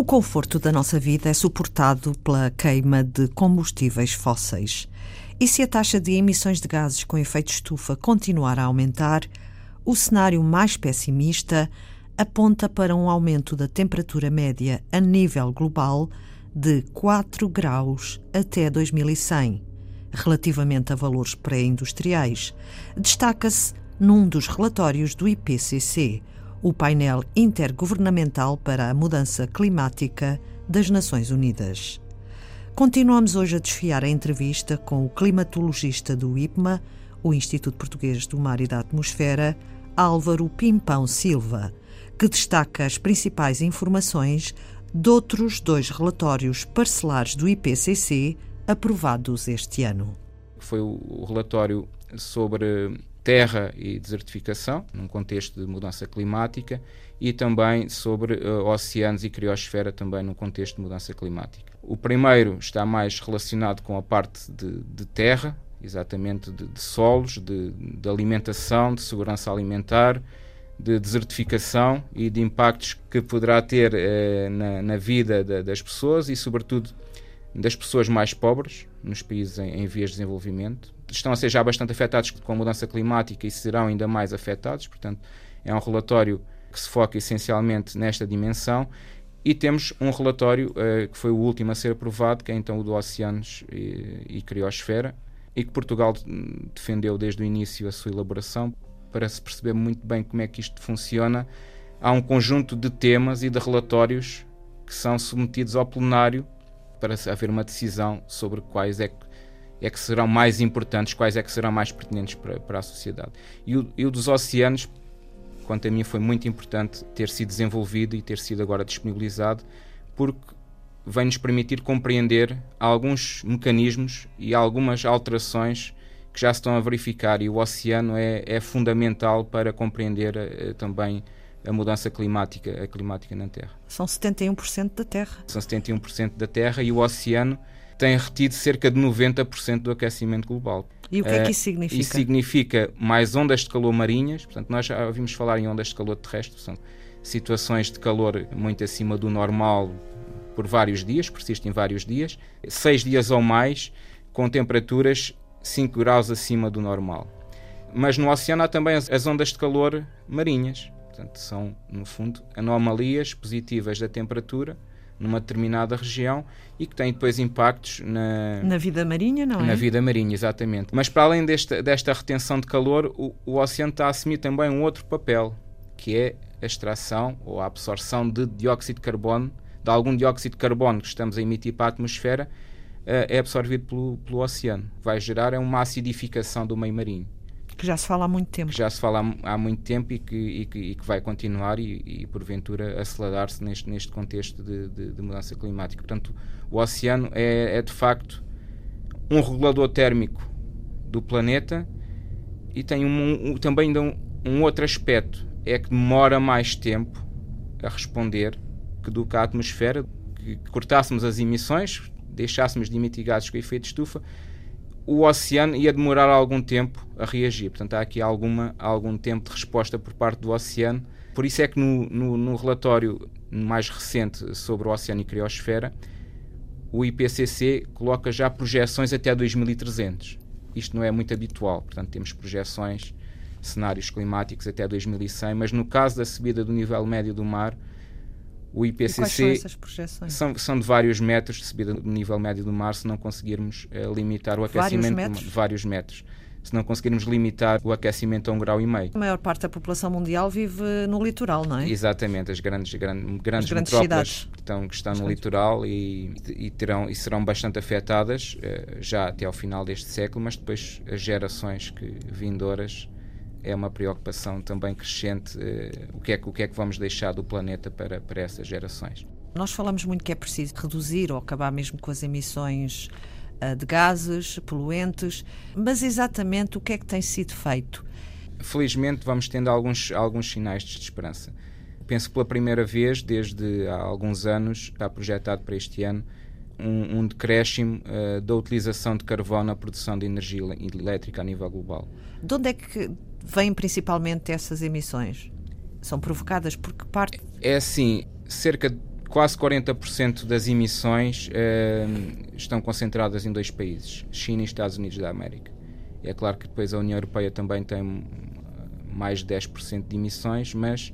O conforto da nossa vida é suportado pela queima de combustíveis fósseis. E se a taxa de emissões de gases com efeito estufa continuar a aumentar, o cenário mais pessimista aponta para um aumento da temperatura média a nível global de 4 graus até 2100, relativamente a valores pré-industriais. Destaca-se num dos relatórios do IPCC, o painel intergovernamental para a mudança climática das Nações Unidas. Continuamos hoje a desfiar a entrevista com o climatologista do IPMA, o Instituto Português do Mar e da Atmosfera, Álvaro Pimpão Silva, que destaca as principais informações de outros dois relatórios parcelares do IPCC aprovados este ano. Foi o relatório sobre terra e desertificação, num contexto de mudança climática, e também sobre uh, oceanos e criosfera, também num contexto de mudança climática. O primeiro está mais relacionado com a parte de, de terra, exatamente de, de solos, de, de, alimentação, de segurança alimentar, de desertificação e de impactos que poderá ter eh, na, na, vida da, das pessoas e, sobretudo, das pessoas mais pobres nos países em, em vias de desenvolvimento. Estão a ser já bastante afetados com a mudança climática e serão ainda mais afetados, portanto, é um relatório que se foca essencialmente nesta dimensão. E temos um relatório uh, que foi o último a ser aprovado, que é então o do Oceanos e, e Criosfera, e que Portugal defendeu desde o início a sua elaboração, para se perceber muito bem como é que isto funciona. Há um conjunto de temas e de relatórios que são submetidos ao plenário para haver uma decisão sobre quais é que, é que serão mais importantes, quais é que serão mais pertinentes para, para a sociedade. E o, e o dos oceanos, quanto a mim, foi muito importante ter sido desenvolvido e ter sido agora disponibilizado, porque vem nos permitir compreender alguns mecanismos e algumas alterações que já se estão a verificar e o oceano é, é fundamental para compreender uh, também a mudança climática, a climática na Terra. São 71% da Terra. São 71% da Terra e o oceano tem retido cerca de 90% do aquecimento global. E o que é que isso significa? Isso significa mais ondas de calor marinhas, portanto, nós já ouvimos falar em ondas de calor terrestre, são situações de calor muito acima do normal por vários dias, persistem vários dias, seis dias ou mais, com temperaturas 5 graus acima do normal. Mas no oceano há também as ondas de calor marinhas, portanto, são, no fundo, anomalias positivas da temperatura numa determinada região e que têm depois impactos na, na vida marinha, não é? Na vida marinha, exatamente. Mas para além desta, desta retenção de calor, o, o oceano está a assumir também um outro papel, que é a extração ou a absorção de dióxido de carbono, de algum dióxido de carbono que estamos a emitir para a atmosfera, eh, é absorvido pelo, pelo oceano. Vai gerar é uma acidificação do meio marinho que já se fala há muito tempo. Que já se fala há, há muito tempo e que, e que, e que vai continuar e, e porventura acelerar-se neste, neste contexto de, de, de, mudança climática. Portanto, o oceano é, é de facto um regulador térmico do planeta e tem um, um, também um, um, outro aspecto, é que demora mais tempo a responder que do que a atmosfera, que cortássemos as emissões, deixássemos de emitir gases com efeito de estufa, o oceano ia demorar algum tempo a reagir. Portanto, há aqui alguma, algum tempo de resposta por parte do oceano. Por isso é que no, no, no relatório mais recente sobre o oceano e criosfera, o IPCC coloca já projeções até 2300. Isto não é muito habitual, portanto, temos projeções, cenários climáticos até 2100, mas no caso da subida do nível médio do mar, o IPCC são, são, são, de vários metros de subida do nível médio do mar se não conseguirmos uh, limitar o aquecimento vários metros? de vários metros. Se não conseguirmos limitar o aquecimento a um grau e meio. A maior parte da população mundial vive no litoral, não é? Exatamente, as grandes, grandes, grandes, grandes metrópoles que estão, que estão no litoral e, e, terão, e serão bastante afetadas uh, já até ao final deste século, mas depois as gerações que vindouras é uma preocupação também crescente uh, o, que é, o que é que vamos deixar do planeta para, para essas gerações. Nós falamos muito que é preciso reduzir ou acabar mesmo com as emissões uh, de gases poluentes, mas exatamente o que é que tem sido feito? Felizmente vamos tendo alguns, alguns sinais de esperança. Penso que pela primeira vez, desde há alguns anos, está projetado para este ano um, um decréscimo uh, da utilização de carvão na produção de energia elétrica a nível global. De onde é que vêm principalmente essas emissões? São provocadas por que parte? É assim, cerca de quase 40% das emissões uh, estão concentradas em dois países, China e Estados Unidos da América. É claro que depois a União Europeia também tem mais de 10% de emissões, mas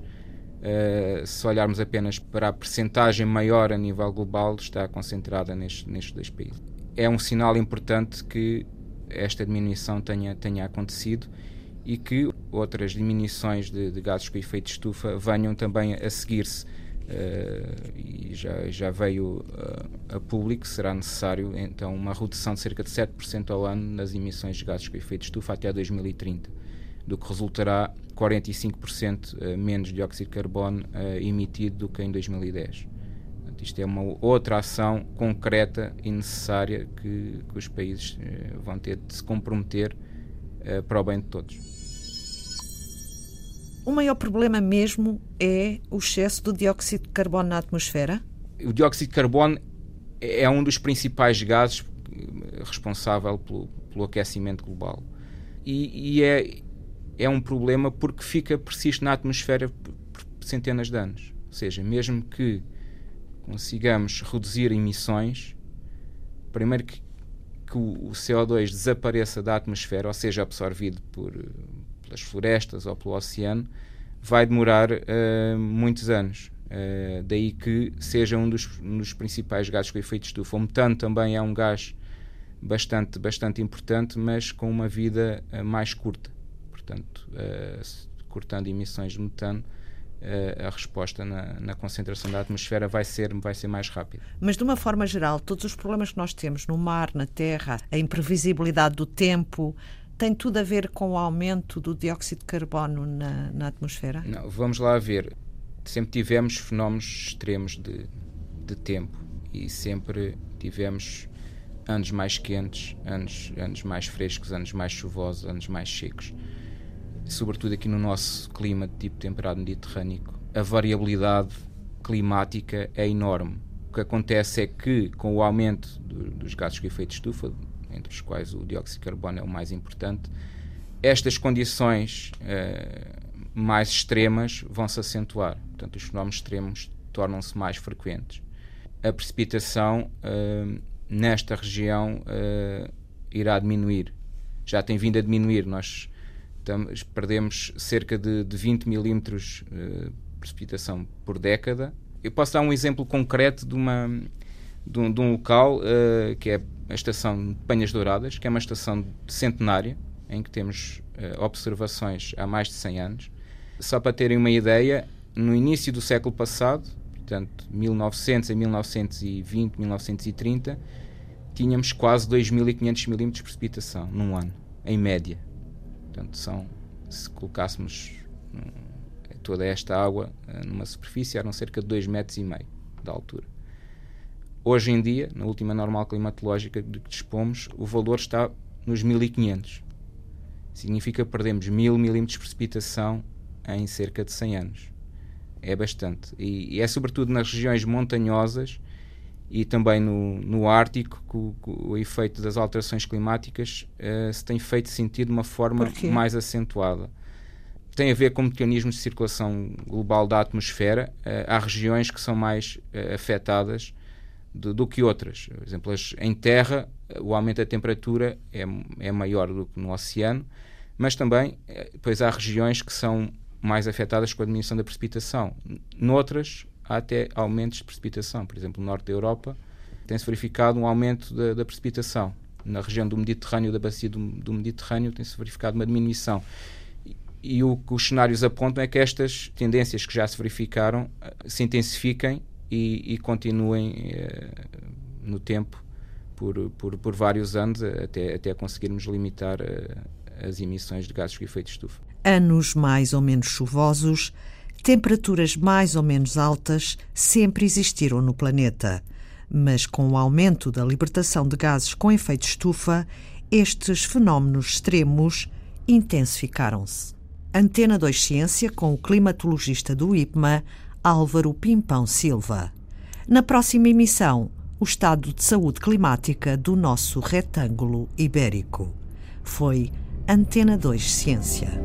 uh, se olharmos apenas para a percentagem maior a nível global, está concentrada nestes, nestes dois países. É um sinal importante que esta diminuição tenha, tenha acontecido e que outras diminuições de, de gases com efeito de estufa venham também a seguir-se Uh, e já, já veio uh, a público, será necessário então uma redução de cerca de 7% ao ano nas emissões de gases com efeito de estufa até 2030, do que resultará 45% eh, menos dióxido de carbono uh, emitido do que em 2010. Portanto, isto é uma outra ação concreta e necessária que, que os países vão ter de se comprometer para o bem de todos. O maior problema mesmo é o excesso do dióxido de carbono na atmosfera? O dióxido de carbono é um dos principais gases responsável pelo, pelo aquecimento global. E, e, é, é um problema porque fica, persiste na atmosfera por centenas de anos. Ou seja, mesmo que consigamos reduzir emissões, primeiro que, que o CO2 desapareça da atmosfera, ou seja, absorvido por, pelas florestas ou pelo oceano, vai demorar uh, muitos anos. Uh, daí que seja um dos, um dos, principais gases com efeito estufa. O metano também é um gás bastante, bastante importante, mas com uma vida uh, mais curta. Portanto, cortando emissões de metano, a resposta na, na, concentração da atmosfera vai ser, vai ser mais rápida. Mas, de uma forma geral, todos os problemas que nós temos no mar, na terra, a imprevisibilidade do tempo, tem tudo a ver com o aumento do dióxido de carbono na, na atmosfera? Não, vamos lá ver. Sempre tivemos fenómenos extremos de, de tempo e sempre tivemos anos mais quentes, anos, anos mais frescos, anos mais chuvosos, anos mais secos. Sobretudo aqui no nosso clima de tipo temperado mediterrâneo, a variabilidade climática é enorme. O que acontece é que, com o aumento do, dos gases com efeito de estufa, entre os quais o dióxido de carbono é o mais importante, estas condições uh, mais extremas vão se acentuar. Portanto, os fenómenos extremos tornam-se mais frequentes. A precipitação uh, nesta região uh, irá diminuir. Já tem vindo a diminuir. Nós estamos, perdemos cerca de, de 20 milímetros de precipitação por década. Eu posso dar um exemplo concreto de, uma, de, um, de um local que é a estação de Penhas Douradas, que é uma estação centenária, em que temos uh, observações há mais de 100 anos. Só para terem uma ideia, no início do século passado, portanto, 1900 a 1920, 1930, tínhamos quase 2.500 milímetros de precipitação num ano, em média. Portanto, são, se colocássemos toda esta água uh, numa superfície, eram cerca de 2,5 metros e meio de altura. Hoje em dia, na última normal climatológica de que dispomos, o valor está nos 1500. Significa que perdemos 1000 milímetros de precipitação em cerca de 100 anos. É bastante. E, e é sobretudo nas regiões montanhosas e também no, no Ártico que o, que o, efeito das alterações climáticas uh, se tem feito sentir de uma forma mais acentuada. Tem a ver com mecanismos de circulação global da atmosfera. Uh, há regiões que são mais uh, afetadas do, do que outras. Por exemplo, em terra, o aumento da temperatura é, é maior do que no oceano, mas também, eh, pois há regiões que são mais afetadas com a diminuição da precipitação. Noutras, há até aumentos de precipitação. Por exemplo, no norte da Europa, tem-se verificado um aumento da, da, precipitação. Na região do Mediterrâneo, da bacia do, do Mediterrâneo, tem-se verificado uma diminuição. E, e o que os cenários apontam é que estas tendências que já se verificaram eh, se intensifiquem e, e continuem eh, no tempo por, por, por, vários anos até, até conseguirmos limitar eh, as emissões de gases de efeito de estufa. Anos mais ou menos chuvosos, temperaturas mais ou menos altas sempre existiram no planeta. Mas com o aumento da libertação de gases com efeito de estufa, estes fenómenos extremos intensificaram-se. Antena 2 Ciência, com o climatologista do IPMA, Álvaro Pimpão Silva. Na próxima emissão, o estado de saúde climática do nosso retângulo ibérico. Foi Antena 2 Ciência.